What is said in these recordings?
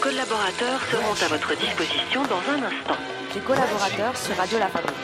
Collaborateurs seront à votre disposition dans un instant. Les collaborateurs sur Radio La Fabrique.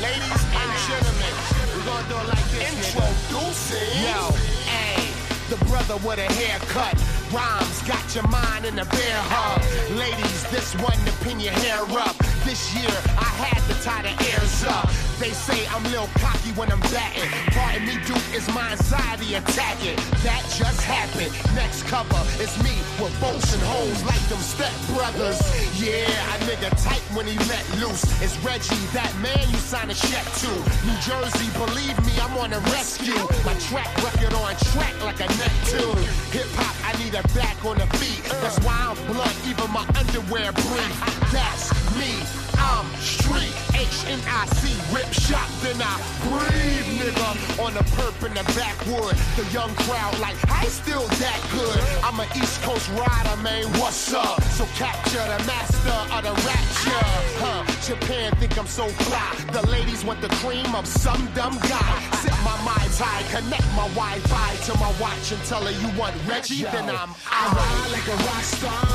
Ladies and gentlemen, we're gonna do it like this. Introducing. Yo, hey, the brother with a haircut. Rhymes got your mind in a bear hug. Ladies, this one to pin your hair up. This year, I had to tie the airs up. They say I'm little cocky when I'm batting. Pardon me, Duke, is my anxiety attacking. That just happened. Next cover is me with bolts and holes like them step brothers. Yeah, a nigga tight when he let loose. It's Reggie, that man you sign a check to. New Jersey, believe me, I'm on a rescue. My track record on track like a Neptune. Hip hop, I need a back on the beat. That's why I'm blunt, even my underwear brief. That's me. I'm street H-N-I-C, rip shot, then I breathe, nigga. On the perp in the backwood, the young crowd like, I still that good. I'm an East Coast rider, man, what's up? So capture the master of the rapture, huh? Japan think I'm so fly. The ladies want the cream of some dumb guy. Sip my Mai Tai, connect my Wi-Fi to my watch and tell her you want Reggie, then I'm out. I ride like a rock star,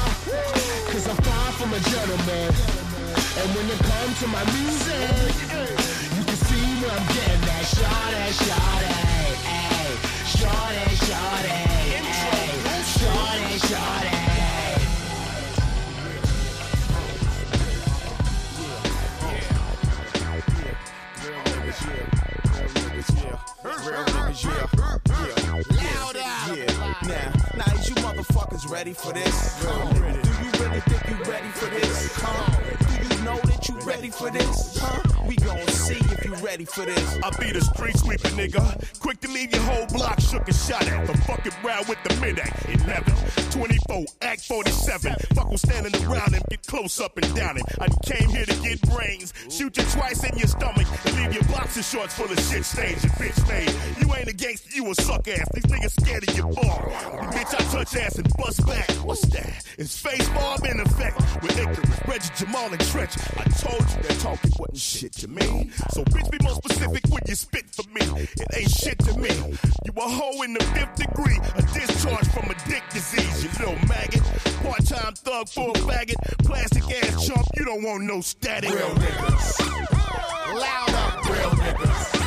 cause I'm far from a gentleman. And when it comes to my music, eh, you can see where I'm getting that shawty, shawty, ay, shawty, shawty, ay, shawty, shawty. Yeah, now, now is you motherfuckers ready for this? Do you really think you ready for this? Huh? Know that you ready for this? Huh? We gon' see if you ready for this. I be the street sweeper, nigga. Quick to leave your whole block shook and shot at. The fucking round with the mid act. 11, 24, act 47. Fuck who's standing around and get close up and down it. I came here to get brains. Shoot you twice in your stomach and leave your boxer shorts full of shit stains. You bitch made. You ain't a gangster, you a suck ass. These niggas scared of your bar. Bitch, I touch ass and bust back. What's that? It's face bomb in effect. With Icarus, Reggie, Jamal, and Trench. I told you that talking wasn't shit to me. So bitch, be more specific when you spit for me. It ain't shit to me. You a hoe in the fifth degree. A discharge from a dick disease, you little maggot. Part-time thug for a faggot. Plastic ass chump, you don't want no static. Real niggas. Louder. Real niggas.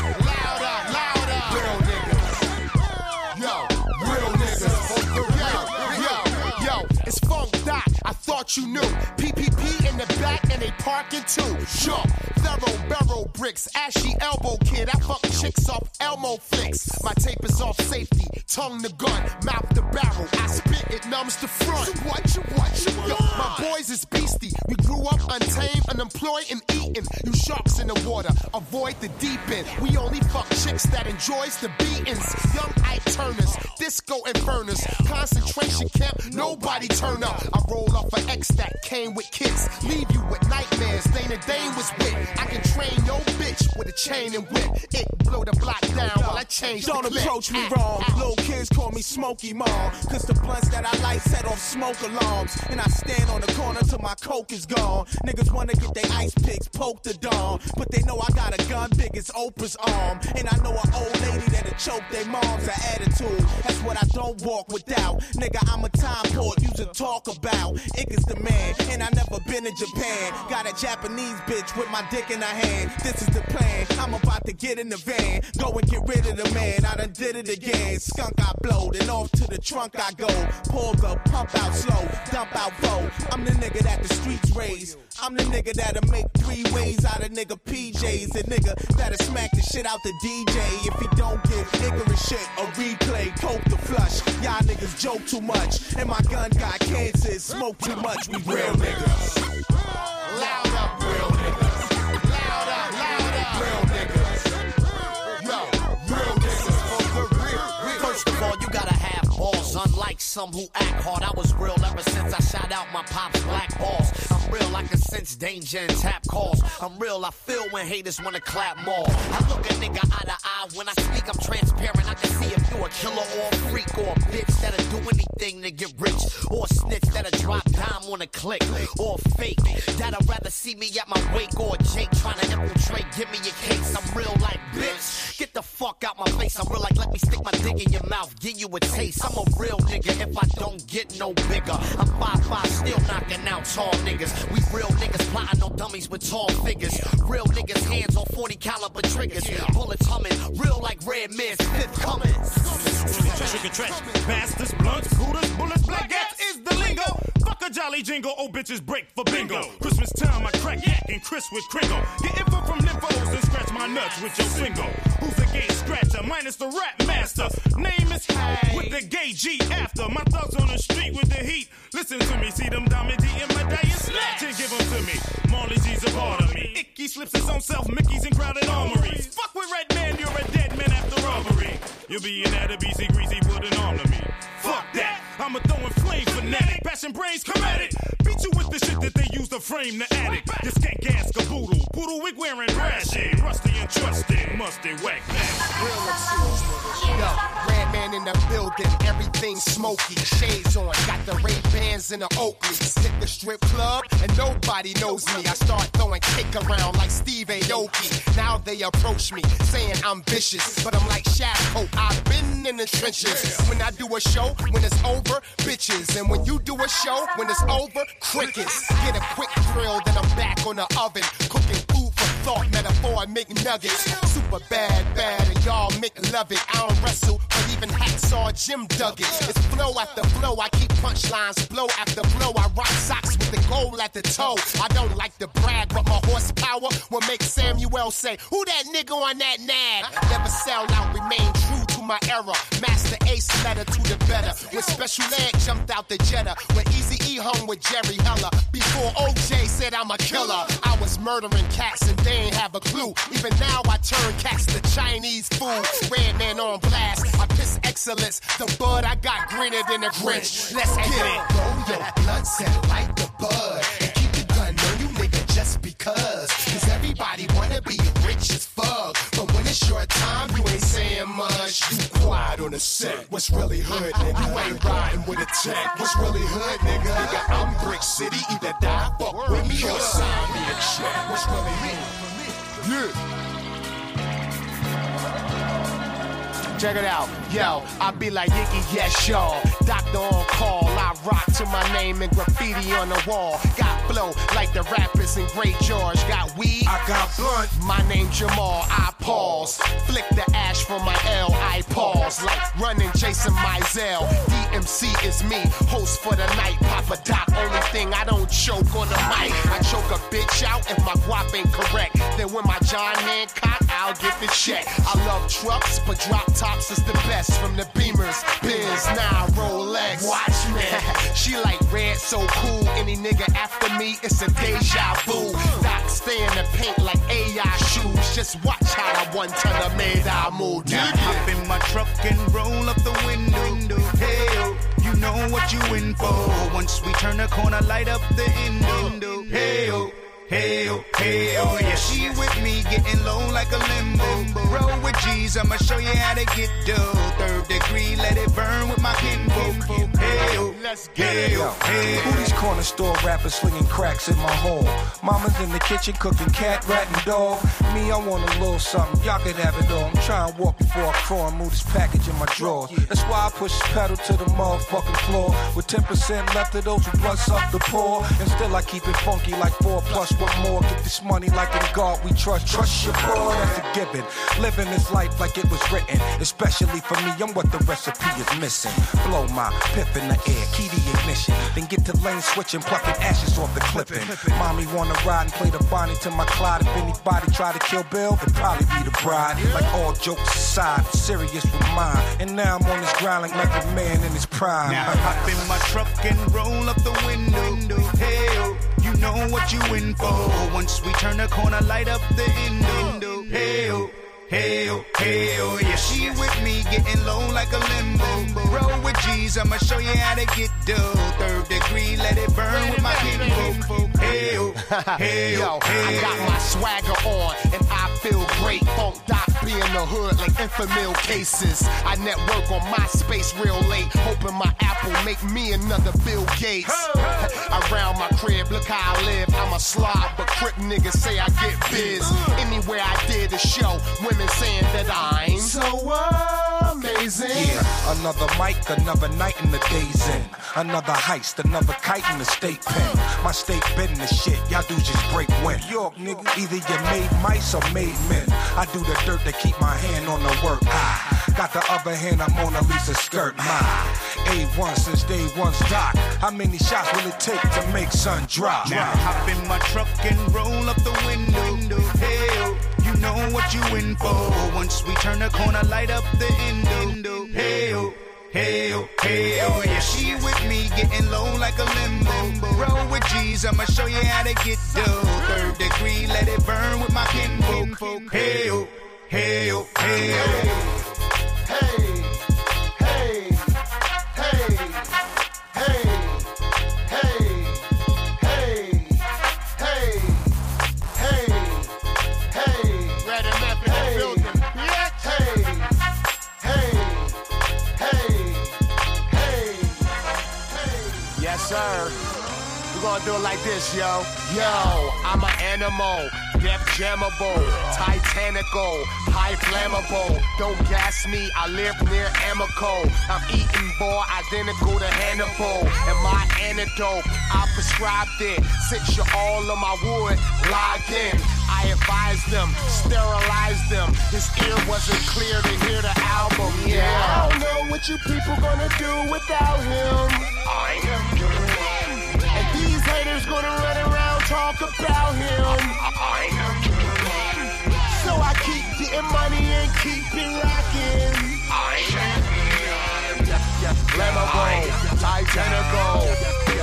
Thought you knew. PPP in the back and they parking too. Sure. Thorough barrel bricks. Ashy elbow kid. I fuck chicks off Elmo flicks. My tape is off safety. Tongue the gun. Mouth the barrel. I spit it numbs the front. What you what you Yo, my boys is beastie. We grew up untamed, unemployed, and eating. You sharks in the water, avoid the deep end. We only fuck chicks that enjoys the beatings. Young Ike Turners, disco inferners, concentration camp. Nobody turn up. I roll off an X that came with kicks. Leave you with nightmares. Dana Dane was with. I can train your bitch with a chain and whip. It blow the block down while I change Don't approach me Ah, wrong. ah. Little kids call me Smokey Mom. Cause the blunts that I light set off smoke alarms. And I stand on the corner till my coke is gone. Niggas wanna get their ice picks poked the dawn. But they know I got a gun big as Oprah's arm. And I know an old lady that'll choke their mom's an attitude. That's what I don't walk without. Nigga, I'm a time port you should talk about. Icka's the man. And I never been in Japan. Got a Japanese bitch with my dick in her hand. This is the plan. I'm about to get in the van. Go and get rid of the man. I done did it again. Skunk I blowed and off to the trunk I go. Pull the pump out slow, dump out foe. I'm the nigga that the streets raise. I'm the nigga that'll make three ways out of nigga PJs. The nigga that'll smack the shit out the DJ. If he don't give ignorant shit a replay, coke the flush. Y'all niggas joke too much. And my gun got cancer, smoke too much. We real niggas. Louder, real unlike some who act hard. I was real ever since I shot out my pop's black balls. I'm real, I can sense danger and tap calls. I'm real, I feel when haters wanna clap more. I look a nigga eye to eye when I speak, I'm transparent. I can see if you a killer or a freak or a bitch that'll do anything to get rich. Or a snitch that'll drop dime on a click. Or a fake that'll rather see me at my wake or a Jake trying to infiltrate. Give me your case, I'm real like bitch. Get the fuck out my face. I'm real like let me stick my dick in your mouth, give you a taste. I'm a real nigga if I don't get no bigger. I'm 5'5, still knocking out tall niggas. We real niggas plotting on dummies with tall figures. Real niggas hands on 40 caliber triggers. Bullets humming, real like red mist, fifth coming. Trick or trash, bastards, blunts, Jingle, old bitches break for bingo. Christmas time, I crack yak and Chris with Kringle. Get info from nymphos and scratch my nuts with your single. Who's the gay scratcher? Minus the rap master. Name is with the gay G after. My thugs on the street with the heat. Listen to me, see them diamond D in my day and snatch and give them to me. Marley G's a part of me. Icky slips his own self, Mickey's in crowded armories. Fuck with Redman, you're a dead man after robbery. You'll be in at a BC greasy, put an arm to me. Fuck that, I'm a throwing flame fanatic. Passion brains, come at it. Beat you with the shit that they use to frame the addict. This skank ass caboodle. Poodle wig wearing brashy. Rusty and trusty, musty, whack Yo, Redman in the building, everything smoky. Shades on, got the Ray Bans in the Oakleys. Hit the strip club and nobody knows me. I start throwing kick around like Steve Aoki. Now they approach me saying I'm vicious, but I'm like Shaq I've been in the trenches. When I do a show, when it's over, bitches. And when you do a show, when it's over, crickets. Get a quick thrill, then I'm back on the oven, cooking food for thought. Metaphor, I make nuggets. Super bad, bad, and y'all make love it. I don't wrestle, but even hacksaw Jim dug it. It's flow after flow, I keep punchlines, blow after blow. I rock socks with the goal at the toe. I don't like to brag, but my horsepower will make Samuel say, Who that nigga on that nag? Never sell out, remain true my era. Masta Ace letter to the better. When Special Ed jumped out the Jetta. When Easy E hung with Jerry Heller. Before OJ said I'm a killer. I was murdering cats and they ain't have a clue. Even now I turn cats to Chinese food. Redman on blast. I piss excellence. The bud I got greener than a Grinch. Let's get it. Roll your blood set What's really hood, nigga? You ain't riding with a tech. What's really hood, nigga? nigga I'm Brick City, either die, fuck with me, or sign me a check. What's really hood? For me? Yeah. Check it out. Yo, I be like Iggy, yes, y'all. Doctor on call. I rock to my name and graffiti on the wall. Got flow like the rappers in Great George. Got weed. I got blunt. My name Jamal. I pause. Flick the ash from my L. I pause. Like running Jason Mizell. DMC is me. Host for the night. Papa Doc. Only thing I don't choke on the mic. I choke a bitch out if my guap ain't correct. Then when my John Hancock, I'll get the check. I love trucks, but drop tops is the best. From the Beamers, Benz, now Rolex. Watch me. she like red, so cool. Any nigga after me, it's a deja vu. Doc stay in the paint like AI shoes. Just watch how I one ton of made I move. Now hop in my truck and roll up the window. Hey, oh, you know what you in for. Once we turn the corner, light up the window. Hey, Hey, hey, oh, yeah. She with me, getting low like a limbo. Roll with G's, I'ma show you how to get dough. Third degree, let it burn with my kinfolk. Hey, oh, Let's get it. hey, Who these corner store rappers slinging cracks in my home? Mama's in the kitchen cooking cat, rat, and dog. Me, I want a little something. Y'all can have it all. I'm trying to walk before I crawl and move this package in my drawers. That's why I push this pedal to the motherfucking floor. With 10% left of those who blunts up the poor. And still I keep it funky like four plus what more. Get this money like in God we trust. Trust your boy, that's a given. Living this life like it was written. Especially for me, I'm what the recipe is missing. Blow my piff in the air, key the ignition. Then get to lane switching, plucking ashes off the clipping. Mommy wanna ride and play the Bonnie to my Clyde. If anybody try to kill Bill, it'd probably be the bride. Like all jokes aside, serious with mine. And now I'm on this grind like Method Man in his prime. Now hop in my truck and roll up the window. Hey, you know what you in for. Once we turn the corner, light up the window. Hey, oh. Hey, oh, hey, oh, yeah. She with me, getting low like a limbo. Roll with G's, I'ma show you how to get dough. Third degree, let it burn with my kinfolk. Hey, oh, hey, Yo, I got my swagger on and I feel great. Funk Doc B in the hood like Enfamil cases. I network on MySpace real late, hoping my Apple make me another Bill Gates. Around my crib, look how I live. I'm a slob, but crip niggas say I get biz. Uh. Anywhere I did a show, women saying that I'm so Yeah, another mic, another night in the days in. Another heist, another kite in the state pen. My state been the shit, y'all do just break wind. York, nigga, either you made mice or made men. I do the dirt to keep my hand on the work. I got the other hand, I'm Mona Lisa skirt. My A1 since day one's doc. How many shots will it take to make sun drop? Now hop in my truck and roll up the window. Hey, know what you in for. Once we turn the corner, light up the endo. Hey, oh. Hey, oh, hey, oh, yeah, she with me, getting low like a limbo. Roll with G's, I'ma show you how to get dough. Third degree, let it burn with my kinfolk. Hey, oh, hey, oh, hey, oh. Yo. Yo, I'm an animal, death jammable, titanical, high flammable. Don't gas me, I live near Amico. I'm eating boy identical to Hannibal. And my antidote, I prescribed it. Since you're all on my wood, log in. I advised them, sterilized them. His ear wasn't clear to hear the album, yeah. I don't know what you people gonna do without him. I am these couldn't let around talk about him. So I keep getting money and keep it rocking. I'm go, Titanic go.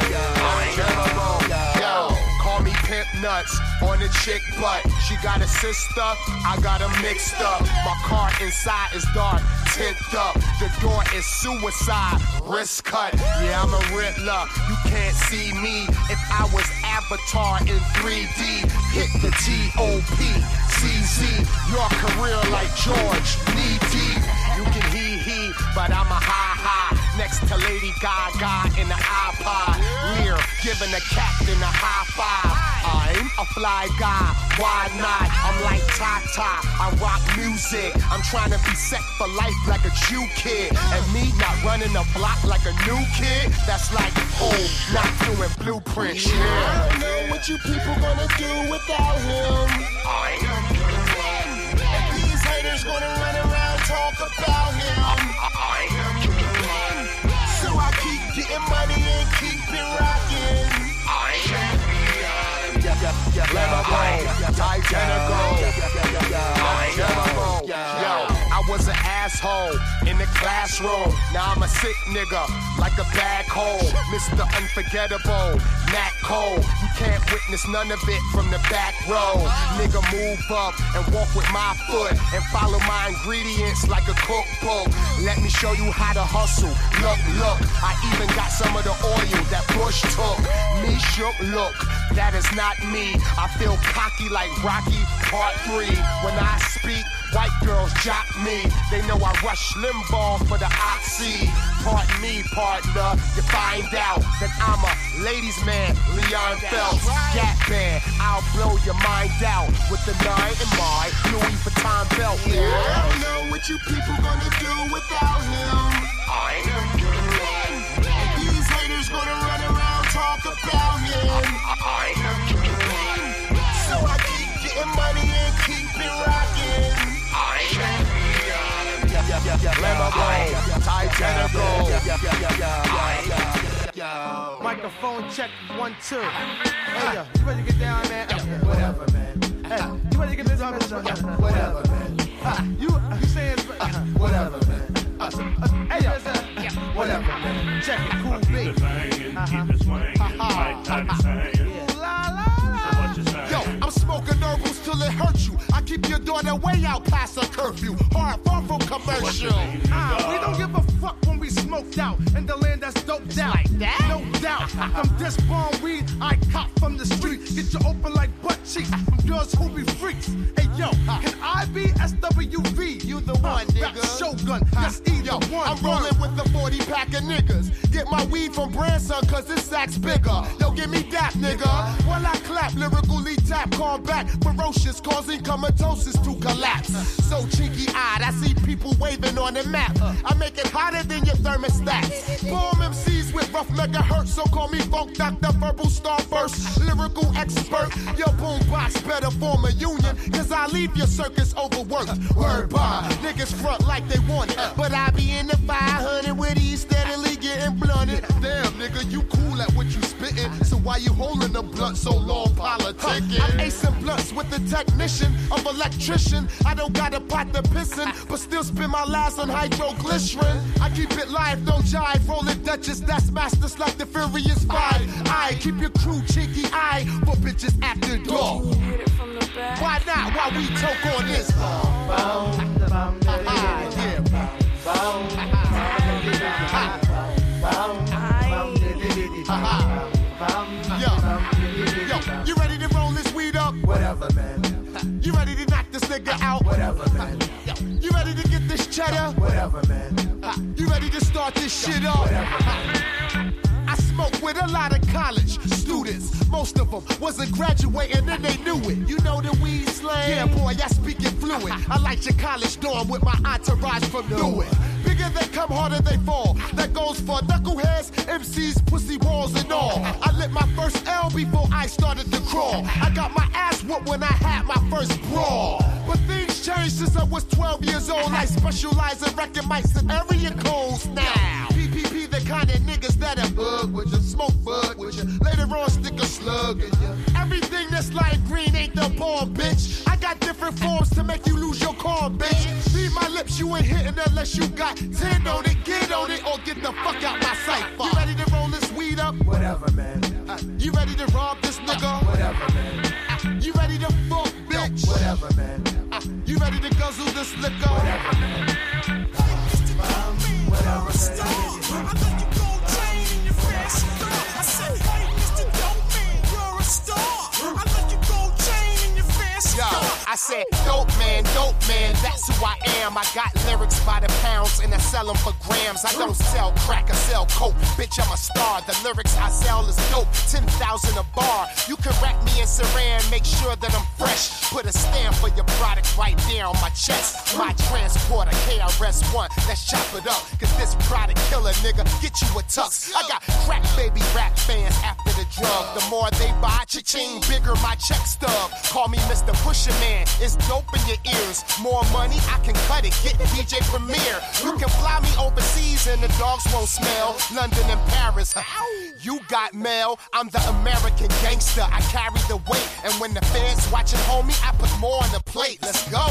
Pimp Nuts on a chick butt. She got a sister, I got 'em mixed up. My car inside is dark, tint up. The door is suicide, wrist cut. Yeah, I'm a Riddler. You can't see me if I was Avatar in 3D. Hit the T.O.P. CZ. Your career like George, knee deep. You can hee hee, but I'm a ha ha. Next to Lady Gaga in the iPod. Lear giving a captain a high five. I'm a fly guy, why not? I'm like Tata, I rock music. I'm trying to be set for life like a Jew kid. And me not running a block like a new kid. That's like, oh, not doing blueprints. Yeah. I don't know what you people gonna do without him. I am and these haters gonna run around talk about him. I am I keep getting money and keep it rocking. I am. Yeah, yeah, yeah, Let her go. Titanic. I'm Yo was an asshole in the classroom. Now I'm a sick nigga, like a bag hole. Mr. Unforgettable, Nat Cole. You can't witness none of it from the back row. Nigga, move up and walk with my foot and follow my ingredients like a cookbook. Let me show you how to hustle. Look, look, I even got some of the oil that Bush took. Me shook, look, that is not me. I feel cocky like Rocky Part 3. When I speak, white girls jock me. They know I rush Limbaugh for the oxy. Pardon me, partner. You find out that I'm a ladies' man, Leon Phelps. Gap band, I'll blow your mind out with the nine in my Louis Vuitton belt. Yeah. I don't know what you people gonna do without him. I am and these haters gonna run around talk about him. I am so I keep getting money and keep it rocking. Microphone check one two. Hey yo, you ready to get down, man? Whatever, man. Hey, you ready to get this on this? Whatever, man. You you saying daughter way out past her curfew. Hard, far from commercial. Ah, we don't give a fuck when we smoked out in the land that's doped out. like that? No doubt. From this bomb weed, I cop from the street. Get you open like butt cheeks from girls who be freaks. Hey yo, can I? You the one, Rap nigga. Shogun, that's either Yo, one. I'm rolling with the 40 pack of niggas. Get my weed from Branson, cause this sack's bigger. Yo, give me that, nigga. While I clap, lyrically tap, combat, ferocious, causing comatosis to collapse. So cheeky eyed, I see people waving on the map. I make it hotter than your thermostats. Bomb MCs with rough megahertz, so call me Funk Doctor, verbal starburst, lyrical expert. Your boombox better form a union, cause I leave your circus overworked. Word by niggas front like they want it, but I be in the 500 with these steadily getting blunted. Damn, nigga, you cool at what you spitting, so why you holding the blunt so long, politicking? I'm acing blunts with the technician of electrician. I don't got a pot to pissin', but still spend my last on hydroglycerin. I keep it live, don't jive, rolling Duchess, that's masters like the Furious Five. I keep your crew cheeky eye for bitches after dark. Why not? Why we talk on this? Yo, you ready to roll this weed up? Whatever, man. You ready to knock this nigga out? Whatever, man. Yo, you ready to get this cheddar? Whatever, man. You ready to start this shit off? I smoke with a lot of college students. Most of them wasn't graduating and they knew it. You know the weed slang? Yeah, boy, I speak it fluent. I like your college dorm with my entourage from Newark. Bigger they come, harder they fall. That goes for knuckleheads, MCs, pussy walls, and all. I lit my first L before I started to crawl. I got my ass whooped when I had my first brawl. But things changed since I was 12 years old. I specialize in wrecking mics and area codes now. Kind of niggas that'll bug with you, smoke bud with you. Later on, stick a slug in you. Everything that's light green ain't the bomb, bitch. I got different forms to make you lose your calm, bitch. Read my lips, you ain't hitting unless you got 10 on it. Get on it or get the fuck out my sight. You ready to roll this weed up? Whatever, man. Uh, You ready to rob this nigga? Whatever, man. Uh, You ready to fuck, bitch? Whatever, man. Uh, You ready to guzzle this liquor? Whatever, man. Podcast. Yo, I said, dope man, dope man, that's who I am. I got lyrics by the pounds and I sell them for grams. I don't sell crack, I sell coke. Bitch, I'm a star. The lyrics I sell is dope. 10,000 a bar. You can rack me in saran, make sure that I'm fresh. Put a stamp for your product right there on my chest. My transporter, KRS1, let's chop it up. Cause this product killer, nigga, get you a tux. I got crack baby rap fans after the drug. The more they buy, cha-ching, bigger my check stub. Call me Mr. Pusher Man, it's dope in your ears. More money, I can cut it, get DJ Premier. You can fly me overseas and the dogs won't smell. London and Paris, you got mail. I'm the American gangster, I carry the weight. And when the fans watching, homie, I put more on the plate. Let's go. Yo,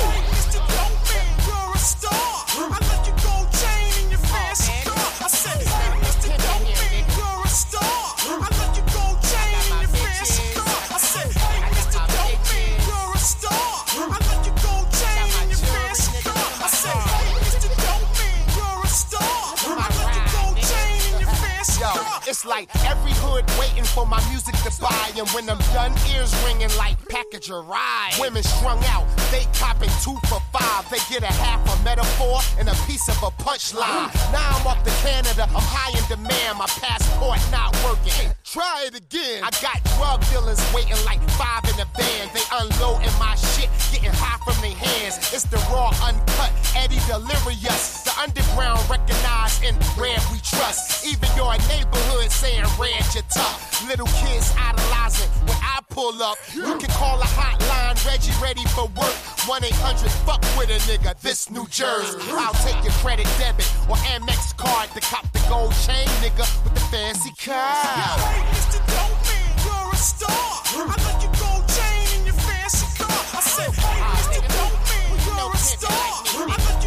it's like every hood waiting for my music to buy. And when I'm done, ears ringing like package a ride. Women strung out, they copping two for five. They get a half a metaphor and a piece of a punchline. Now I'm off to Canada, I'm high in demand. My passport not working. Try it again. I got drug dealers waiting like five in the van. They unloading my shit, getting high from their hands. It's the raw, uncut, Eddie Delirious. The underground recognized in red we trust. Even your neighborhood saying red you tough. Little kids idolizing when I pull up. You can call a hotline, Reggie ready for work. 1 800 fuck with a nigga, this New Jersey. I'll take your credit debit or Amex card to cop the gold chain, nigga, with the fancy car. I said, hey, Mr. Dope you're a star.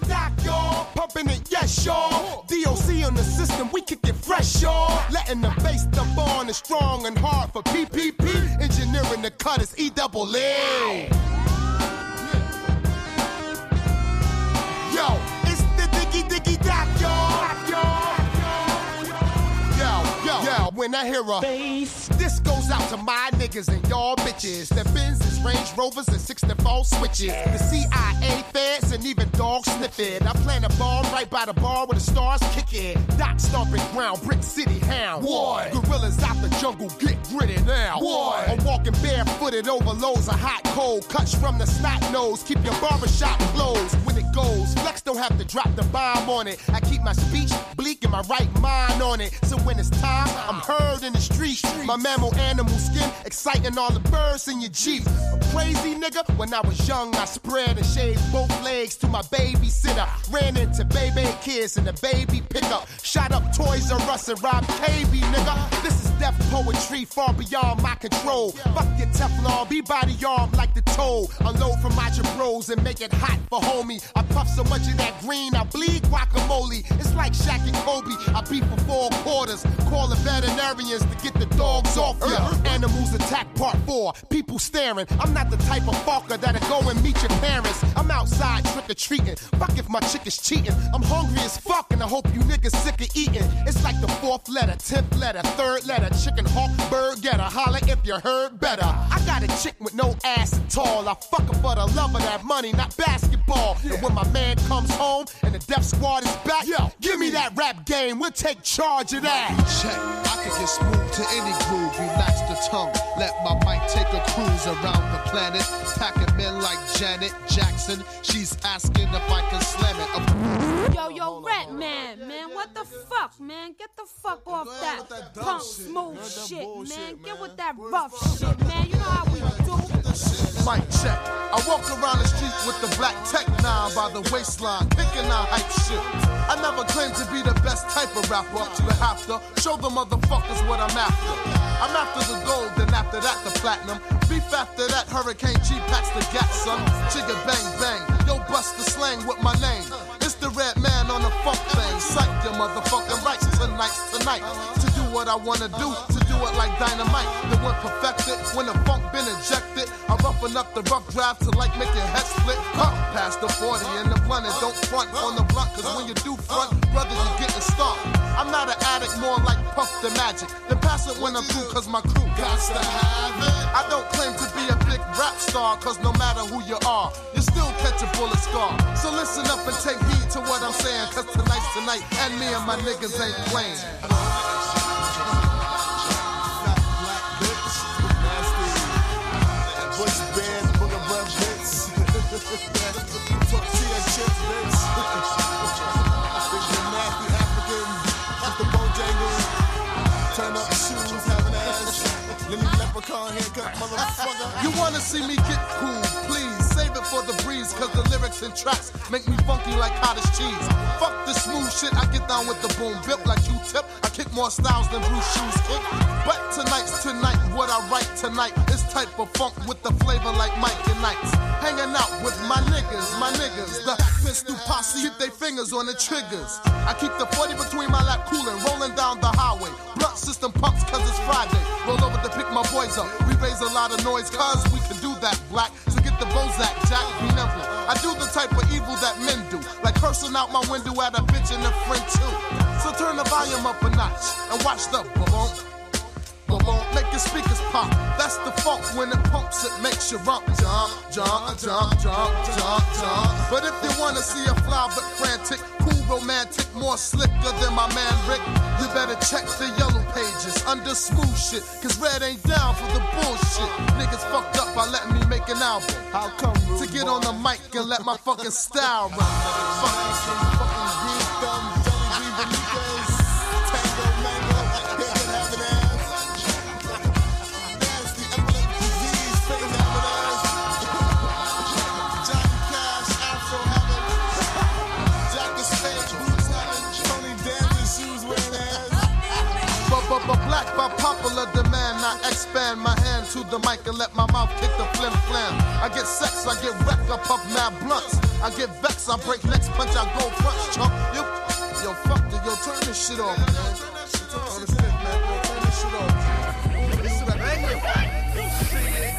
Rest, y'all. Pumping it, yes, y'all. DOC on the system, we kick it fresh, y'all. Letting the bass dump on is strong and hard for PPP. Engineering the cut is E double E. Yo, it's the diggy diggy doc, y'all. Yo, yo, yo, when I hear a bass, this goes out to my niggas and y'all bitches. The Benz's, Range Rovers, and 64 switches. The CIA feds and even dogs sniff it. I plan a bomb right by the bar where the stars kick it. Doc stomping ground, Brick City hound. What? Gorillas out the jungle, get gritty now. What? I'm walking barefooted over loads of hot cold. Cuts from the snot nose, keep your barbershop closed when it goes. Flex don't have to drop the bomb on it. I keep my speech bleak and my right mind on it. So when it's time, I'm heard in the street. My mammal animal skin exciting all the birds in your Jeep. A crazy nigga, when I was young, I spread and shaved both legs to my babysitter. Ran into baby kids in the baby pickup. Shot up Toys R Us and robbed KB, nigga. This is death poetry far beyond my control. Fuck your Teflon, be body armed like the toe. Unload from my bros and make it hot for homie. I puff so much of that green, I bleed guacamole. It's like Shaq and Kobe. I beat for four quarters. Call the veterinarians to get the dogs off ya. Animals attack part four. People staring. I'm not the type of fucker that'll go and meet your parents. I'm outside trick or treating. Fuck if my chick is cheating. I'm hungry as fuck and I hope you niggas sick of eating. It's like the fourth letter, tenth letter, third letter. Chicken hawk, bird getter. Holler if you heard better. I got a chick with no ass at all. I fuck her for the love of that money, not basketball. And when my man comes home and the death squad is back, yo, give me that rap game. We'll take charge of that. Check, I can get smooth to any groove. Relax the tongue, let my mic take a cruise around the planet. Packing men like Janet Jackson. She's asking if I can slam it. A- Yo, yo, Rat Man, man, what the fuck, man? Get the fuck off that, punk smooth shit, man. Get with that rough shit, man. You know how we do. Mic check. I walk around the street with the black tech nine by the waistline, kicking out hype shit. I never claimed to be the best type of rapper, but have to show the motherfuckers what I'm after. I'm after the gold, then after that the platinum. Beef after that, Hurricane G packs the gat, son. Chigga bang bang, yo bust the slang with my name. It's the Redman on the funk thing. Psych your motherfucking rights tonight's tonight. What I wanna do, to do it like dynamite. Then when perfected, when the funk been injected, I roughen up the rough draft to like make your head split. Huh, past the 40 and the blunt and don't front on the blunt, cause when you do front, brother, you getting started. I'm not an addict, more like Puff the Magic. Then pass it when I'm through, cause my crew got to have it. I don't claim to be a big rap star, cause no matter who you are, you still catch a bullet scar. So listen up and take heed to what I'm saying, cause tonight's tonight, and me and my niggas ain't playing. You wanna see me get cool, please for the breeze, cause the lyrics and tracks make me funky like cottage cheese. Fuck the smooth shit, I get down with the boom, built like Q-tip. I kick more styles than Bruce Shoes kick. But tonight's tonight, what I write tonight is type of funk with the flavor like Mike and Knights. Hanging out with my niggas, my niggas, the pistol posse, keep their fingers on the triggers. I keep the 40 between my lap, coolin', rolling down the highway. Blunt system pumps, cause it's Friday. Roll over to pick my boys up. We raise a lot of noise, cause we can do that, black. So the Bozak, Jack, be nimble. I do the type of evil that men do, like cursing out my window at a bitch and a friend too. So turn the volume up a notch and watch the boom. Boom, make your speakers pop. That's the funk when it pumps, it makes you rump, jump, jump, jump, jump, jump, jump. But if you wanna see a fly but frantic, romantic, more slicker than my man Rick, you better check the yellow pages under smooth shit. Cause Red ain't down for the bullshit. Niggas fucked up by letting me make an album. How come? To get on the mic and let my fucking style run. I expand my hand to the mic and let my mouth kick the flim flam. I get sex, I get wrecked, I puff mad blunts. I get vexed, I break necks, punch, I go front, chump. You yo, fuck the, yo, turn this shit off, man. Turn this shit, off. You see it.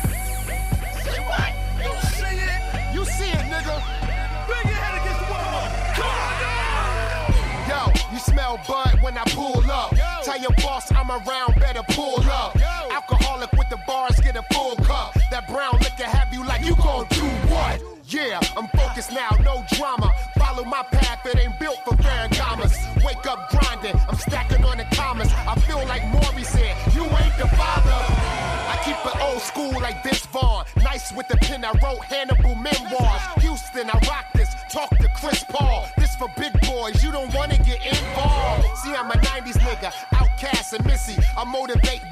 You see it. You see it, nigga. Bring your head against the wall. Yo, you smell bud when I pull up. Tell your boss I'm around, better pull up. Alcoholic Yeah, I'm focused now, no drama. Follow my path, it ain't built for Ferragamas. Wake up grinding, I'm stacking on the commas. I feel like Maury said, you ain't the father. I keep it old school like Vince Vaughn. Nice with the pen, I wrote Hannibal memoirs. Houston, I rock this. Talk to Chris Paul. This for big boys, you don't wanna get involved. See, I'm a 90s nigga, outcast and missy. I motivate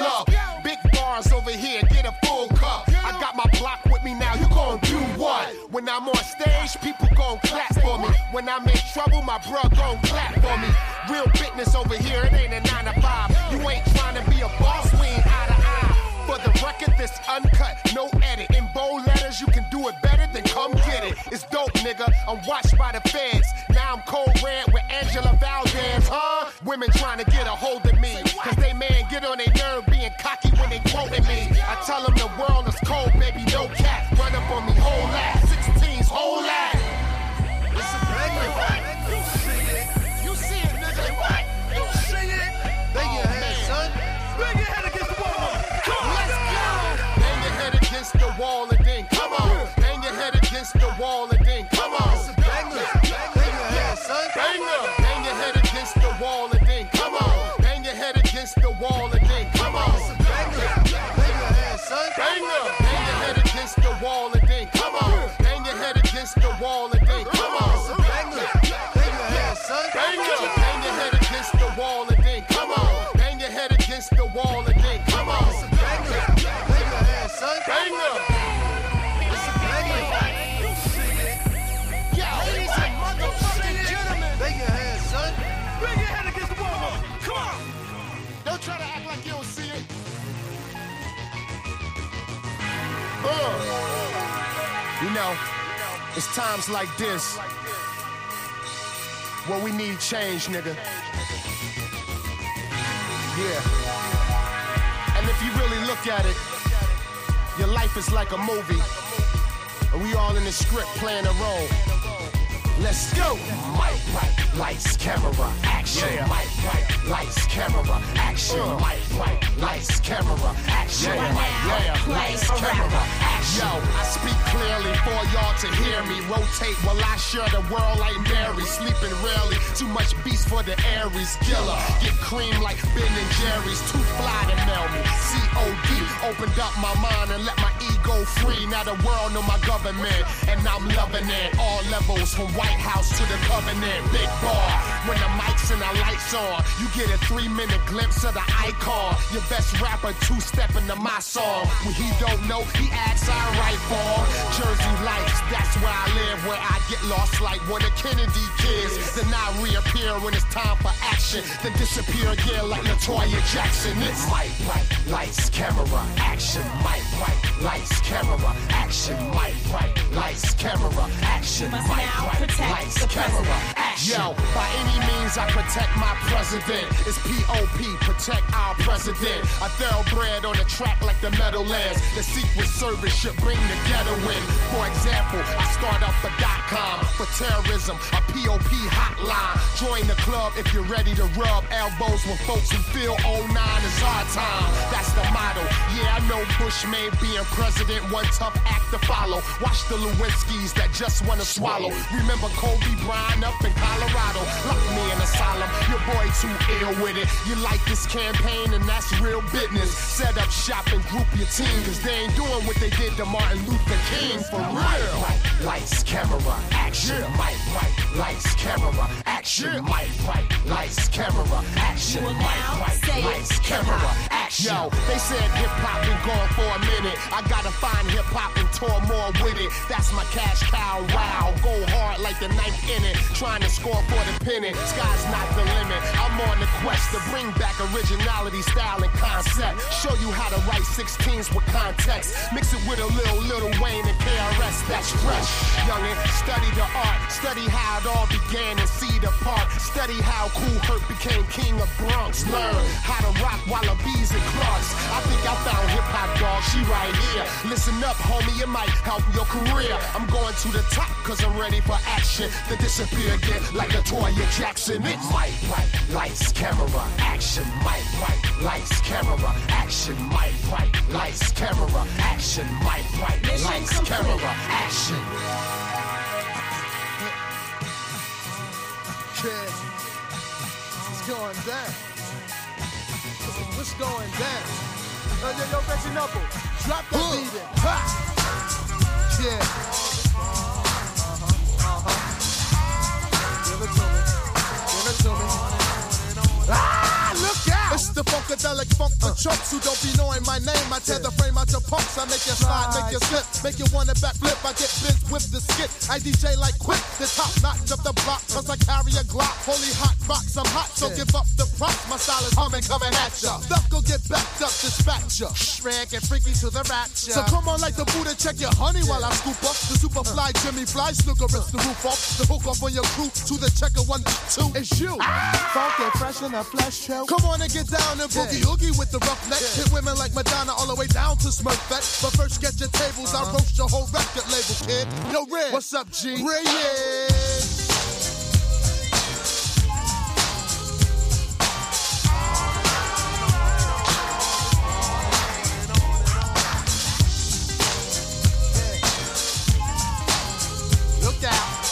up. Big bars over here, get a full cup. I got my block with me now, you gon' do what? When I'm on stage, people gon' clap for me. When I'm in trouble, my bruh gon' clap for me. Real business over here, it ain't a 9 to 5. You ain't trying to be a boss, we ain't eye to eye. For the record, this uncut, no edit. In bold letters, you can do it better than come get it. It's dope, nigga. I'm watched by the feds. Now I'm cold red with Angela Valdez, huh? Women trying to get a hold of me. Cause they man get on their nerve it's times like this where we need change, nigga. Yeah. And if you really look at it, your life is like a movie. And we all in the script playing a role. Let's go. Mic, right, lights, camera, action. Yeah. Mic, right, lights, camera, action. Uh. Mic, right, lights, camera, action. Yeah. Mic, right, lights, camera, action. Yo, I speak clearly for y'all to hear me. Rotate while I share the world like Mary. Sleeping rarely. Too much beast for the Aries. Killer. Get cream like Ben and Jerry's. Too fly to mail me. COD. Opened up my mind and let my ego free. Now the world know my government. And I'm loving it. All levels from White House to the covenant. Big bar. When the mics and the lights on, you get a three minute glimpse of the icon. Your best rapper two stepping to my song. When he don't know, he acts I write for. Jersey lights, that's where I live, where I get lost like one of Kennedy kids. Then I reappear when it's time for action. Then disappear again like Latoya Jackson. It's bright, lights, camera, action. Mic, bright, lights, camera, action. Mic, bright, lights, camera, action. Mic, bright, lights, camera, action. Yo, by any means I protect my president. It's P.O.P. Protect our president. A thoroughbred on the track like the Meadowlands. The Secret Service should bring the ghetto in. For example, I start up a dot com for terrorism, a POP hotline. Join the club if you're ready to rub elbows with folks who feel 09 is our time. That's the motto. Yeah, I know Bush may be in president. Confident, one tough act to follow. Watch the Lewinskis that just wanna swallow. Remember Kobe Bryant up in Colorado. Lock me in asylum, your boy too ill with it. You like this campaign and that's real business. Set up shop and group your team, cause they ain't doing what they did to Martin Luther King for real. Right, lights, camera, action. Mic, right, lights, camera, action. Mic, right, lights, camera, action. Mic, right, lights, camera, action. Yo, they said hip hop been gone for a minute. I gotta find hip hop and tour more with it. That's my cash cow. Wow, go hard like the ninth inning, trying to score for the pennant. Sky's not the limit. I'm on the quest to bring back originality, style, and concept. Show you how to write 16s with context. Mix it with a little Lil Wayne and. That's fresh. Youngin', study the art, study how it all began and see the part. Study how Kool Herc became king of Bronx. Learn how to rock Wallabees and Clarks. I think I found hip hop dog. She right here. Listen up, homie, it might help your career. I'm going to the top cause I'm ready for action. To disappear again like a Toya Jackson. It's mic, right, lights, camera, action. Mic, right, lights, camera, action. Mic, right, lights, camera, action. Mic, right, lights, camera, action. Yeah. It's going down. What's going down? Yo, yo, yo, Reggie Noble, drop that beat in. Ha! Yeah. Uh-huh, uh-huh. Give it to me. Give it to me. Ah, look out! It's the funkadelic funk for uh. chumps who don't be knowing my name. I tear the frame out your punks. I make you slide, make you slip, make you wanna backflip. I get biz with the skit. I DJ like quick, the top notch of the block. Cause I carry a Glock. Holy hot box, I'm hot, so give up the props. My style is humming, coming at ya. Stuff go get backed up, dispatch ya. Shred, and freaky to the rapture. So come on like the Buddha, check your honey while I scoop up. The super fly uh. Jimmy Fly snooker rips the roof off. The hook off on your crew to the checker one, two. It's you. Ah! Funky, fresh in a flesh show. Come on and get down and boogie oogie with the rough neck. Hit women like Madonna all the way down to Smurfette. But first get your tables, I'll roast your whole record label, kid. Yo, Red. What's up, G? Red, yeah. Look out.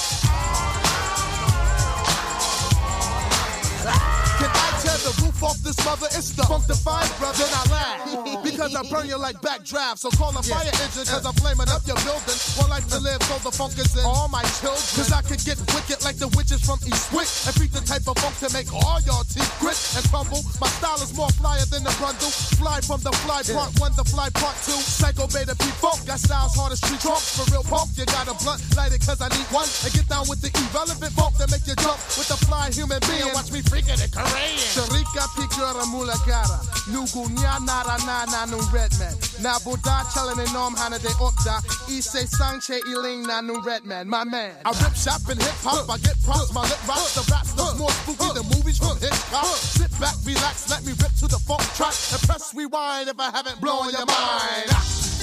This mother? It's the funk defined, brother. Then I laugh. because I burn you like backdraft. So call a fire engine, cause I'm flaming up your building. One life to live, so the funk is in all my children. Cause I could get wicked like the witches from Eastwick. And beat the type of funk to make all y'all teeth grit and crumble. My style is more flyer than the brundle. Fly from the fly part one, the fly part two. Psycho beta P funk. Got styles hard as street trunk. For real punk, you got a blunt. Light it cause I need one. And get down with the irrelevant funk that make you jump with the fly human being. Watch me freaking it Korean. Sharika picture mula cara. Nugu nya nara na na nung redman. Na buddha challenge nom hana de okda. Ise sanche iling na nung redman. My man. I rip shop and hip hop. I get props. My lip rocks. The raps look more spooky than movies from hip hop. Sit back, relax. Let me rip to the funk track. And press rewind if I haven't blown your mind.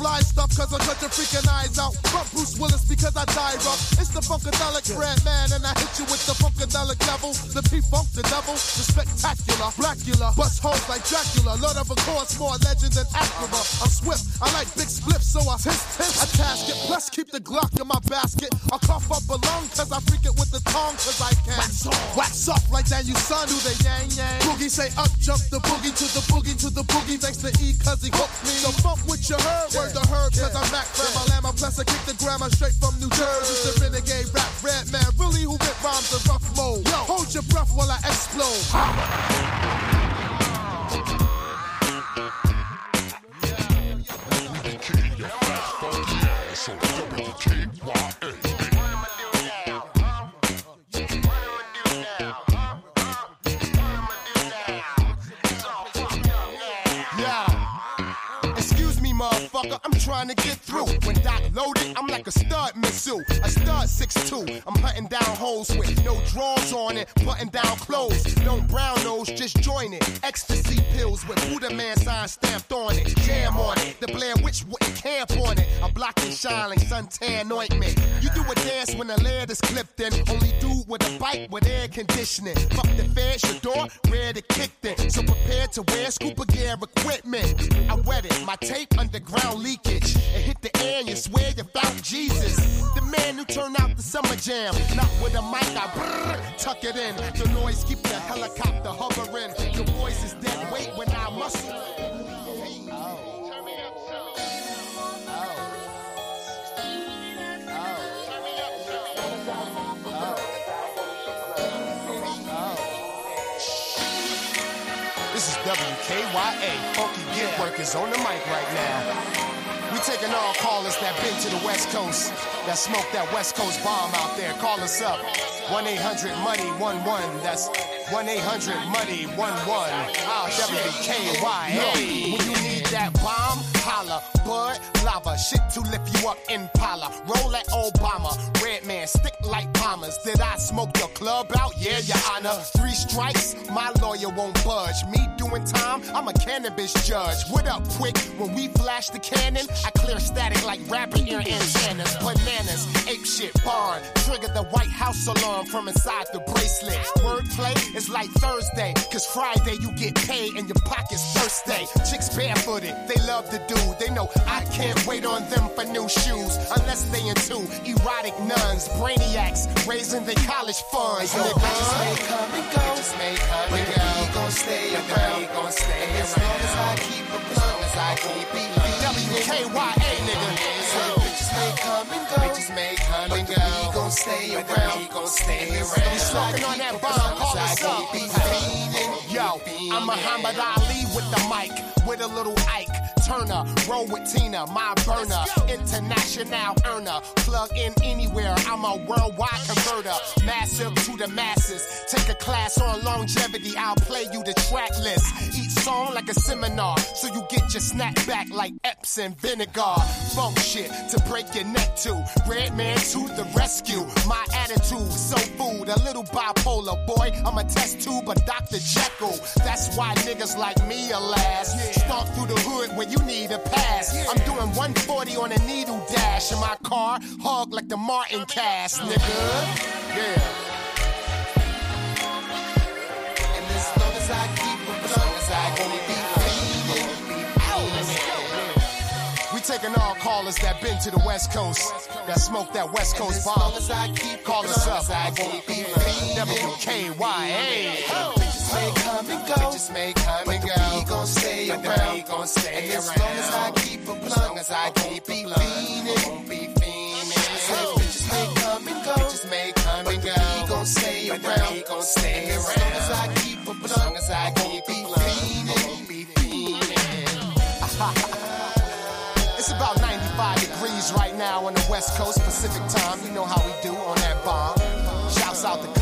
Fly stuff, cause I cut your freaking eyes out. From Bruce Willis because I die rough. It's the funkadelic bread man, and I hit you with the funkadelic level. The P funk, the devil, the spectacular. Blackula, bust holes like Dracula. Lord of a course, more legend than Acura. I'm swift, I like big spliffs, so I hiss, hiss. I task it, plus keep the Glock in my basket. I cough up a lung, cause I freak it with the tongue, cause I can. Wax off, wax off like that, you son. Do the yang yang. Boogie say up, jump the boogie to the boogie to the boogie. Thanks to E, cause he hooked me. So funk with your herb, the herb, cause I'm Mac Grandma Llama, plus I kick the grammar straight from New Jersey. The renegade rap Redman, really who rip rhymes in rough mode. Yo, hold your breath while I explode. When the lead is clipped in. Only do with a bike with air conditioning. Fuck the feds, your door, where to kick then. So prepare to wear scuba gear equipment. I wet it, my tape underground leakage. It hit the air and you swear you found Jesus. The man who turned out the summer jam. Not with a mic, I brrr, tuck it in. The noise keep WKYA. Funky Get Workers on the mic right now. We taking all callers that been to the West Coast, that smoked that West Coast bomb out there. Call us up. 1 800 Money 11. That's 1 800 Money 11. WKYA. When you need that bomb, holla. Bud, lava, shit to lift you up Impala. Roll at Obama. Redman, stick like bombers. Did I smoke your club out? Yeah, your honor. Three strikes, my lawyer won't budge. Me doing time, I'm a cannabis judge. What up, quick? When we flash the cannon, I clear static like rabbit ear antennas. Bananas, ape shit, barn. Trigger the White House alarm from inside the bracelet. Wordplay is like Thursday, cause Friday you get paid and your pocket's thirsty. Chicks barefooted, they love the dude. They know I can't wait on them for new shoes unless they into erotic nuns, brainiacs, raising their college funds. Yo, Nigga. bitches may come and go. Bitches may come and the go. weed gon' stay around. weed gon' stay And as long as I keep a blunt, as I keep it WKYA, nigga. Bitches may come and go. Bitches may come and the go. weed gon' stay around. weed gon' stay around. as I Smoking on that bomb, call us up. it. Yo, I'm Muhammad Ali with the mic, with a little Ike Turner. Roll with Tina, my burner. International earner. Plug in anywhere, I'm a worldwide converter. Massive to the masses. Take a class on longevity, I'll play you the track list. Each song like a seminar, so you get your snap back like Epsom vinegar. Funk shit to break your neck to. Redman to the rescue. My attitude, so food, a little bipolar boy. I'm a test tube, a Dr. Jekyll. That's why niggas like me last. Stomp through the hood when you need a pass. I'm doing 140 on a needle dash in my car, hog like the Martin cast, nigga. Yeah. And as long as I keep a blunt, as I keep it We taking all callers that been to the West Coast, that smoked that West Coast bomb. Call us up. WKYA. Bitches may come and go. Bitches may come But and the go. weed gon' stay But around. gon' stay And as around. long as I keep a blunt, as I keep it fiending. Be fiending. Said bitches may come and go. Bitches may come But and the go. weed gon' stay But the around. gon' stay And as long as I keep a As long blunt, as I keep it blunt, fiending. be fiending. It's about 95 degrees right now on the West Coast, Pacific time. You know how we do on that bomb. Shouts out to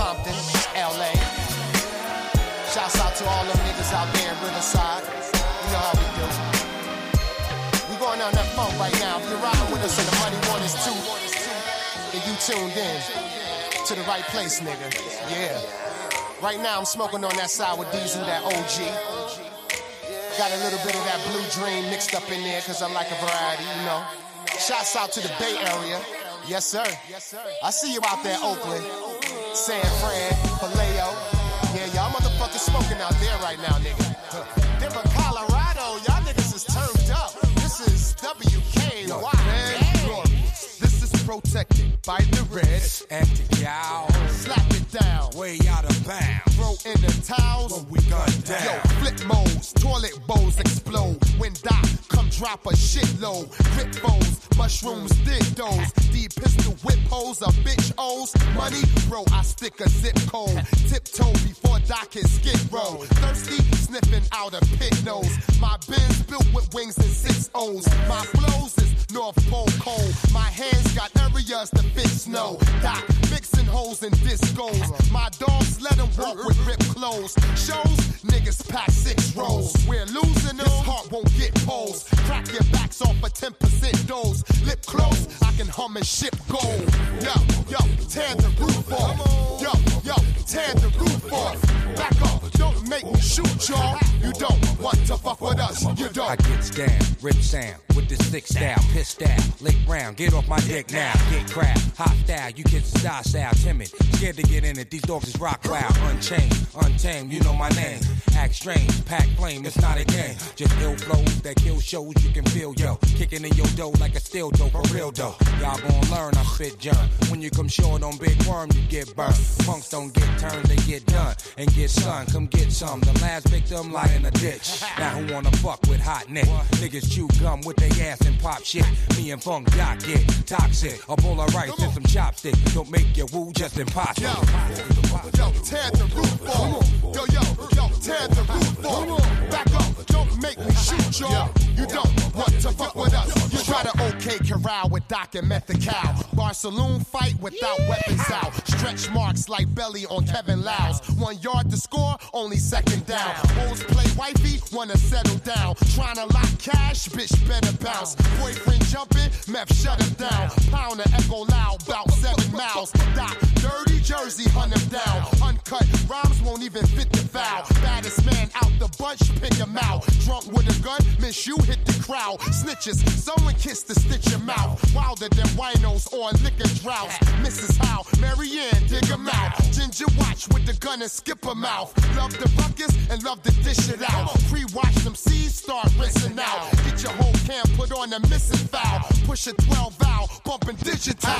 tuned in to the right place, nigga. Yeah. Right now I'm smoking on that sour diesel, that OG. Got a little bit of that blue dream mixed up in there because I like a variety, you know. Shouts out to the Bay Area. Yes, sir. I see you out there, Oakland, San Fran, Vallejo. Yeah, y'all motherfuckers smoking out there right now, nigga. Denver, Colorado, y'all niggas is turned up. This is WKY. Protected by the red and the gal. Slap it down. Way out of bounds. Throw in the towels. When we gun down. Yo, flip modes, toilet bowls explode. When Doc come drop a shitload. Grip foes, mushrooms, dig those. D pistol whip hoes, a bitch O's. Money, bro, I stick a zip code. Tiptoe before Doc hit skid row. Thirsty, sniffing out a pit nose. My Benz built with wings and six O's. My flows is North Pole cold. My hands got areas to fit snow. Doc mixing holes and discos. My dogs let 'em walk with ripped clothes. Shows, niggas pack six rolls. We're losing them. this heart won't get posed. Crack your backs off a 10% dose. Lip close, I can hum and ship gold. Yo, yo, tear the roof off. Yo, yo, tear the roof off. Back up, don't make me shoot y'all. You don't want to fuck with us, you don't. I gets down, rip sound with this thick style, pissed out, lick round, get off my dick now, get crap, hot style, you kids style style, timid, scared to get in it, these dogs is rock wild, unchained, untamed, you know my name, act strange, pack flame, it's not a game, just ill flows that kill shows you can feel, yo, kicking in your dough like a steel dough, for real though, y'all gon' learn I spit germ, when you come short on big worm, you get burned, punks don't get turned, they get done, and get sun, come get some, the last victim lie in a ditch, now who wanna fuck with hot neck, niggas chew gum with their ass and pop shit, me and Funk Doc get toxic, a bowl of rice and some chopsticks, don't make your woo just impossible. Yo, tear the roof off. Yo, yo, yo, tear the roof off. Back up, don't make me shoot y'all. You don't want to fuck with us. You try to O.K. Corral with Doc and Method Cow. Bar saloon fight without weapons out. Stretch marks like belly on Kevin Liles. One yard to score, only second down. Hoes play wifey, wanna settle down. Trying to lock cash, bitch better bounce. Boyfriend jumping, meth shut him down. Pound the echo loud, bout seven miles. Doc, dirty jersey, hunt him down. Uncut rhymes won't even fit the foul. Baddest man out the bunch, pick him out. Drunk with a gun, miss you hit the crowd. Snitches, someone kiss the stitch your mouth. Wilder than winos on liquor droughts. Mrs. Howe, Marianne, dig him out. Ginger watch with the gun and skip him out. Love the ruckus and love to dish it out. Pre-watch them seeds start rinsing out. Get your whole camp put on a missing foul. Push a 12 valve, bumping digital.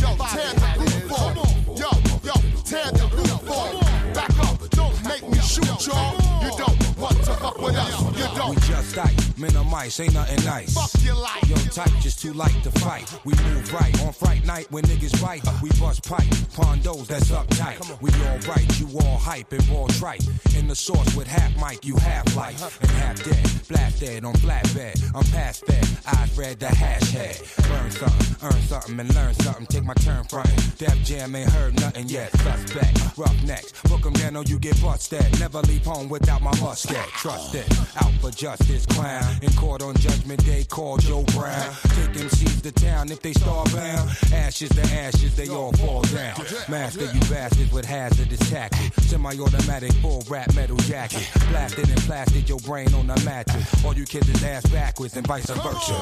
Yo, tear the roof off. Yo, yo, tear the roof off. Back up, don't make me shoot y'all. You don't want to fuck with us. You don't. We just tight, minimize, ain't nothing nice. Fuck your life. Yo, type just too light to fight. We move right on fright night when niggas bite. We bust pipe, pondos that's uptight. We all right, you all hype and all trite. In the source with half mic, you half life uh-huh. and half dead. Blast dead on flatbed. I'm past that. Eyes read the hash head. Burn something, earn something, and learn something. Take my turn frontin'. Def Jam ain't heard nothing yet. Suspect, rough necks. Book 'em down or you get busted. Never leave home without my musket. Trust it. Out for justice, clown. In court on judgment day, call Joe Brown. Take MCs to town if they starbound. Ashes to ashes, they all fall down. Master you bastards with hazardous tactics. Semi-automatic full rap metal jacket. Blasted and plastic your brain on the mattress. All you kids is ass backwards and vice versa.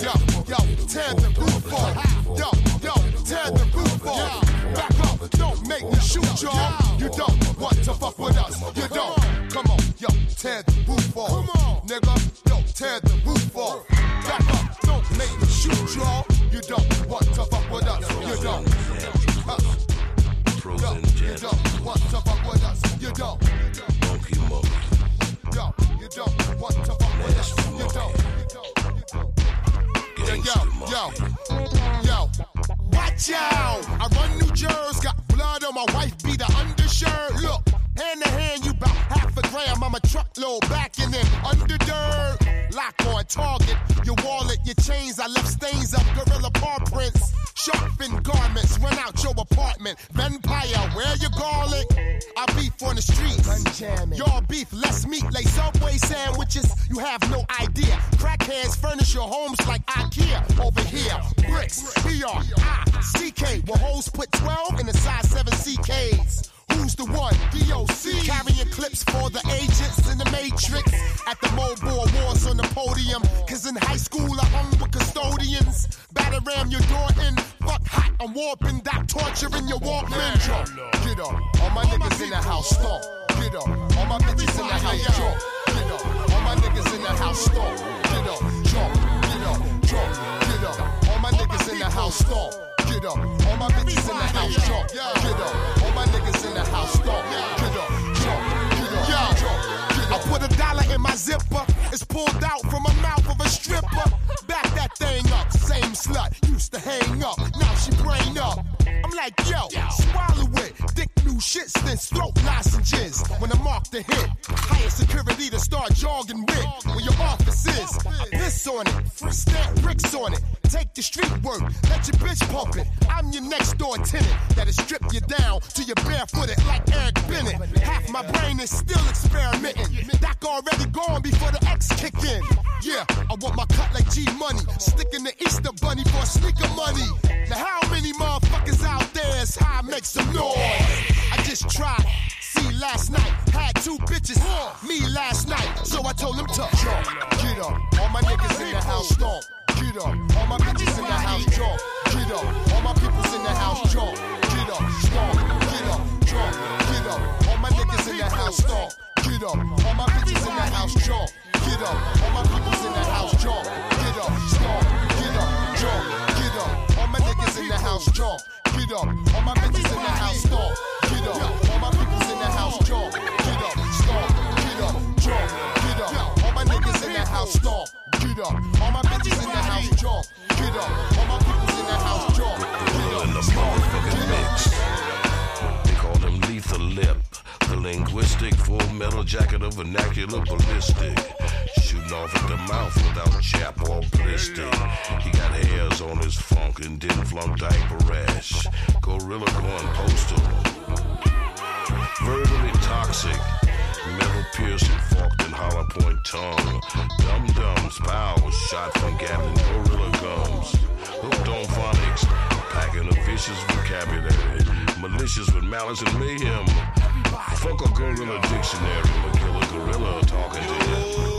Yo, yo, tear the roof off. Yo, yo, tear the roof off. Back up, don't make me shoot y'all. You don't want to fuck with us. You don't. Come on, yo, tear the roof off. Come on, nigga, yo, tear the roof off. Back up, don't make me shoot y'all. You don't want to fuck with us. You don't. Yo, you don't want to fuck with us. You don't. Monkey Yo, you don't want to fuck with us. You don't. Yo, yo, yo, yo. Watch out! I run New Jersey, got blood on my wife, be the undershirt. Look, hand to hand, you bout half a gram. I'm a truckload back in them under dirt. Lock on target, your wallet, your chains. I left stains up, gorilla paw prints. Sharp garments, run out your apartment. Vampire, where your garlic? Beef on the streets. Y'all beef, less meat, like Subway sandwiches. You have no idea. Crackheads furnish your homes like IKEA. Over here, bricks, PR, I, CK. Well, hoes put 12 in the size 7 CKs. Who's the one? DOC. Carrying clips for the agents in the Matrix. At the mobile wars on the podium. Cause in high school I hung with custodians. Batter ram your door in. Fuck hot, I'm warping. Doc torturing your Walkman. Get up. All my niggas in the house stomp. Get up. All my bitches in the house jump. Get up. All my niggas in the house stomp. Get up. Jump. Get up. Jump. Get up. All my niggas in the house stomp. Get up. All my bitches in the house jump. Get up. All my niggas in the house stomp. Get up. Jump. Get up. Yo. I put a dollar in my zipper. It's pulled out from the mouth of a stripper. Back that thing up. Same slut. Used to hang up. Now she brain up. I'm like, yo, swallow it. Dick new shit since throat lozenges. When I mark the hit, higher security to start jogging with. Where your office is, I piss on it. Stamp bricks on it. Take the street work, let your bitch pump it. I'm your next door tenant that'll strip you down to you're barefooted like Eric Bennett. Half my brain is still experimenting. Doc already gone before the X kick in. Yeah, I want my cut like G Money. Sticking the Easter Bunny for sneaker money. Now, how many motherfuckers out there is high make some noise? I just tried. See, last night, had two bitches, me last night. So I told them to jump, get up. All my niggas in the house, stomp, get up. All my bitches in the house, jump, get up. All my peoples in the house, jump, get up, stomp, get up, jump, get up. All my niggas in the house, stomp, get up. All my bitches in the house, jump, up. All my peoples in the house, jump, get up, stomp, get up, jump, get up. All my niggas in the house, jump, get up. All my bitches in the house, stomp, get up. All my peoples in the house, jump, get up, stomp, get up, jump, get up. All my niggas in the house, stomp, get up. All my bitches in the house, jump, get up. All my peoples in the house, jump, get up, in the motherfucking mix. They call him lethal lip. The linguistic full metal jacket of vernacular ballistic. Shooting off at the mouth without chap or ballistic. He got hairs on his funk and didn't flunk diaper rash. Gorilla going postal. Verbally toxic. Metal piercing, forked and hollow point tongue. Dum dums, pows, shot from Gatling gorilla gums. Hooked on phonics, packing a vicious vocabulary. Malicious with malice and mayhem. Fuck a gorilla dictionary, a killer gorilla talking to him.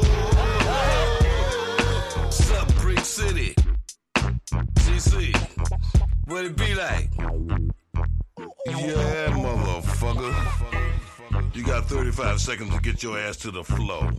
Sup, Brick City? CC, what it be like? Yeah, motherfucker. You got 35 seconds to get your ass to the flow.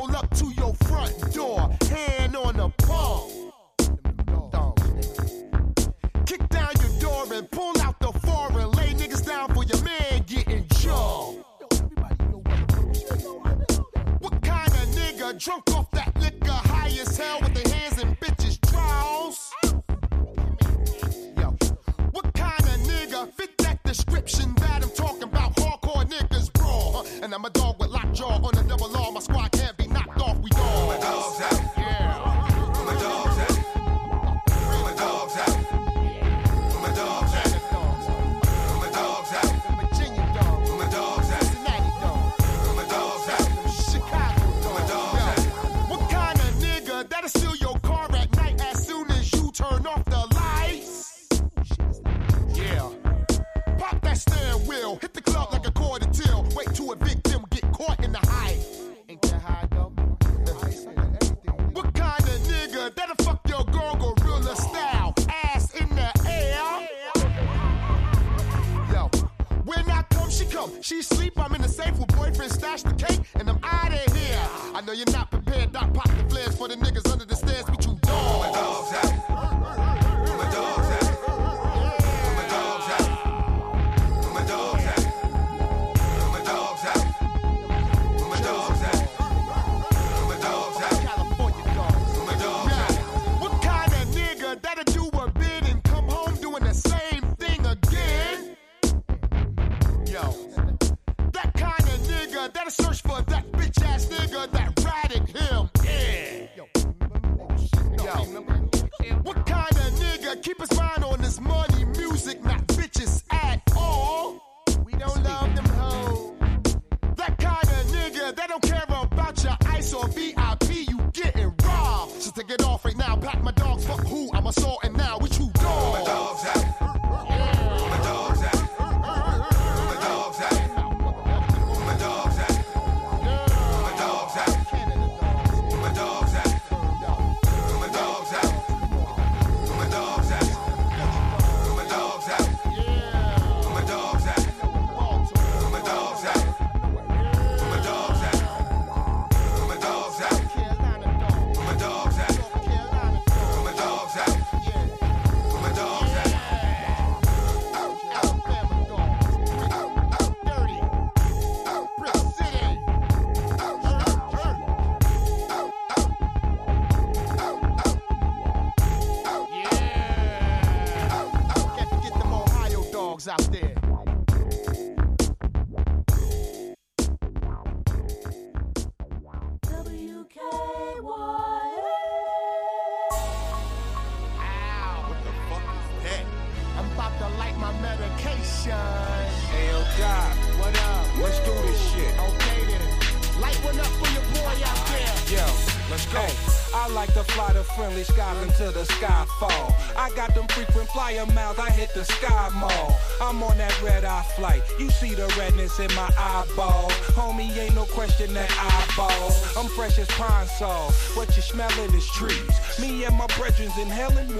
Roll up to your front door, hand on the palm?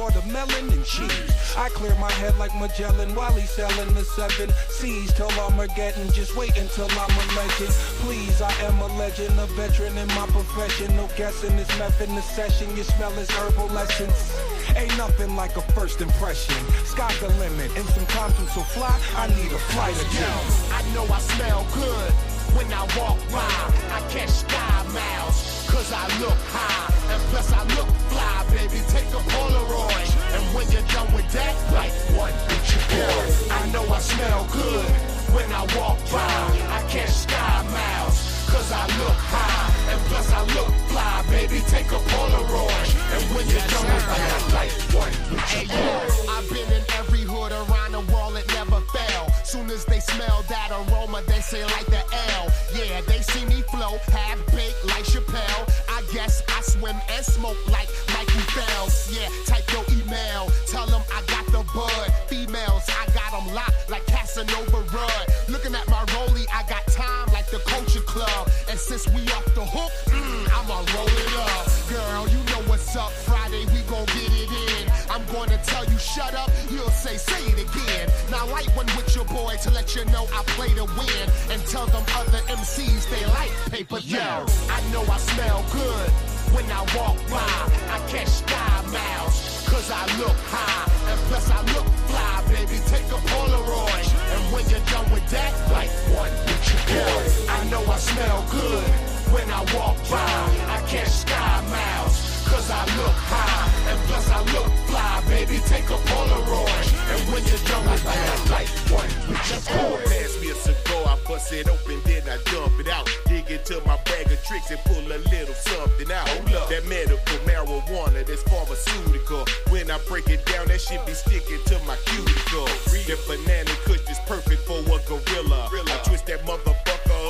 Watermelon and cheese. I clear my head like Magellan while he's selling the seven C's till Armageddon. Just wait until I'm a legend. Please, I am a legend, a veteran in my profession. No guessing this method in the session. You smell his herbal essence. Ain't nothing like a first impression. Sky's the limit, and sometimes I'm so fly, I need a flight attendant. I know I smell good when I walk by. I catch sky miles, cause I look high. And plus I look baby. Take a Polaroid. And when you're done with that, like one your boy. I know I smell good when I walk by. I catch sky miles, cause I look high. And plus I look fly, baby. Take a Polaroid. And when you're done with that, like one your boy. I've been in every hood around the world. Soon as they smell that aroma, they say like the L. Yeah, they see me flow, half baked like Chappelle. I guess I swim and smoke like Michael Phelps. Yeah, type your email, tell them I got the bud. Females, I got them locked like Casanova Rudd. Looking at my rollie, I got time like the Culture Club. And since we off the hook, mm, I'ma roll it up. Girl, you know what's up. Friday, we gon' get it in. I'm gonna tell you shut up, you'll say say it again. Now light one with your boy to let you know I play to win. And tell them other MCs they like paper thin. I know I smell good when I walk by. I catch sky miles, cause I look high. And plus I look fly, baby. Take a Polaroid. And when you're done with that, like one with your boy. I know I smell good when I walk by. I catch sky miles. Cause I look high, and plus I look fly, baby. Take a Polaroid, and when you're done with that, like one with your boy. Pass me a cigar, I bust it open, then I dump it out. Dig into my bag of tricks and pull a little something out. That medical marijuana, that's pharmaceutical. When I break it down, that shit be sticking to my cuticle. The banana kush is perfect for a gorilla. I twist that motherfucker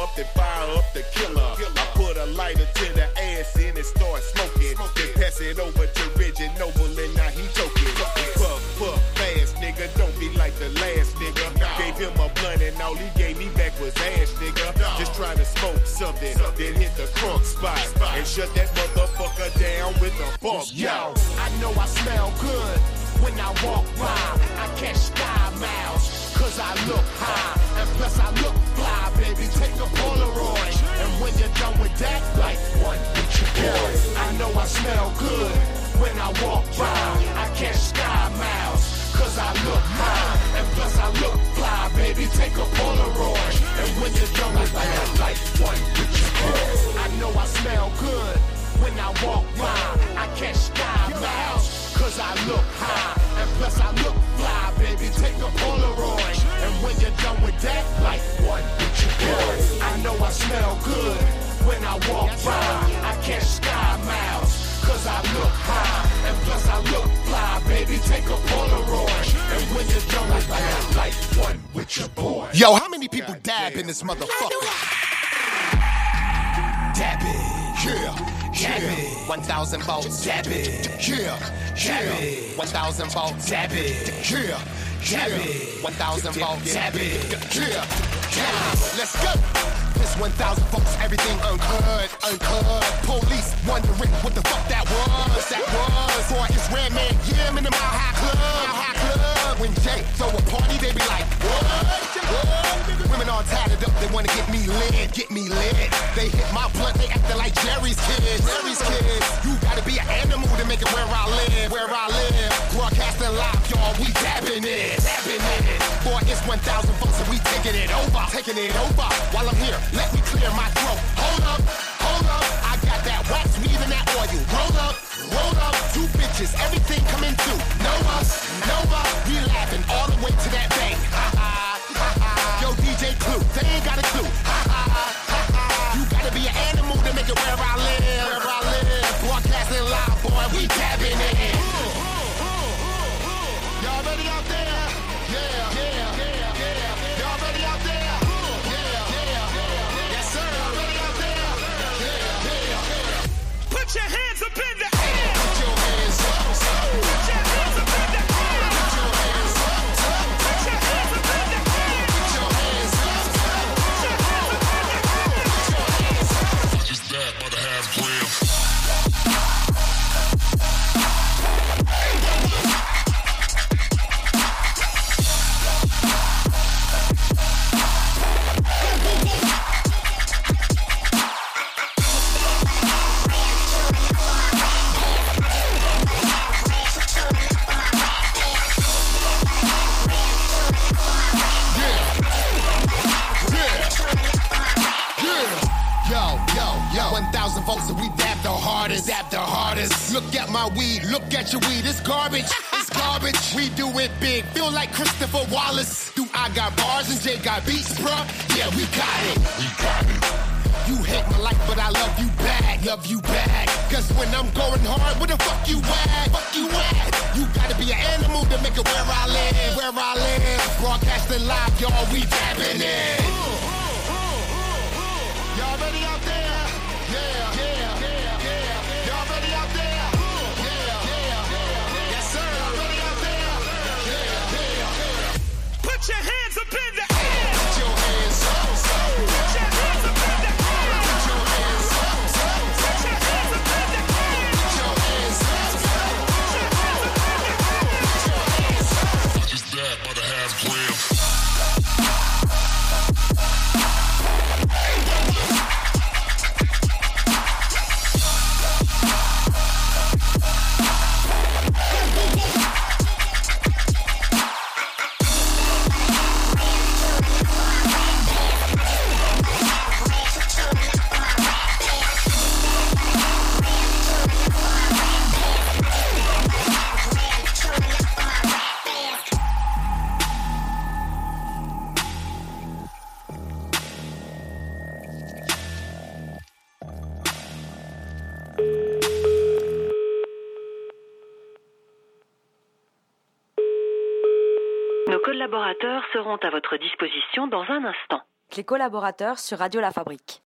up, then fire up the killer. I put a lighter to the ass and start smoking. Then pass it over to Reggie Noble and now he toking. Puff, puff, fast, nigga. Don't be like the last nigga. Gave him a blunt and all he gave me back was ash, nigga. Just trying to smoke something, then hit the crunk spot and shut that motherfucker down with a bump. Yo, I know I smell good when I walk by. I catch sky miles, cause I look high. And plus I look fly, baby. Take a Polaroid. And when you're done with that, like one with your boy. I know I smell good when I walk by. I catch sky miles, cause I look high. And plus I look fly, baby. Take a Polaroid. And when you're done with that, like one with your boy. I know I smell good when I walk by. I catch sky miles, cause I look high. And plus I look fly, baby. Take a Polaroid. And when you're done with that, like one with your boy. I know I smell good when I walk by. I catch sky miles, cause I look high. And plus I look fly, baby. Take a Polaroid. And when you're done with that, like one with your boy. Yo, how many people dab in this motherfucker? Dab it. Yeah. 1,000 volts. Dab it. Yeah. Yeah. 1,000 volts. Dab it. Yeah. It. 1,000 volts. Dab it. Yeah. Yeah. Let's go. This 1,000 volts, everything uncut, uncut. Police wondering what the fuck that was, that was. Boy, it's Redman, yeah, I'm in the Mile High Club, Mile High Club. When Jay throw a party, they be like, what? What? Women all tatted up, they wanna get me lit, get me lit. They hit my blunt, they acting like Jerry's kids, Jerry's kids. You gotta be an animal to make it where I live, where I live. Broadcasting live, y'all, we dabbing it, dabbing it. Boy, it's 1,000 volts and we taking it over, taking it over. While I'm here, let me clear my throat. Hold up, hold up. I got that wax, and that oil. Roll up, roll up. Two bitches, everything coming through. Know us. We laughing all the way to that bank. 1,000 folks and we dab the hardest, dab the hardest. Look at my weed, look at your weed, it's garbage. It's garbage. We do it big, feel like Christopher Wallace. Do I got bars and Jay got beats, bruh? Yeah, we got it. We got it. You hate my life, but I love you back, love you back. Cause when I'm going hard, where the fuck you at? Fuck you at? You gotta be an animal to make it where I live, where I live. Broadcasting live, y'all, we tapping it. Y'all ready out there? Yeah. Seront à votre disposition dans un instant. Les collaborateurs sur Radio La Fabrique.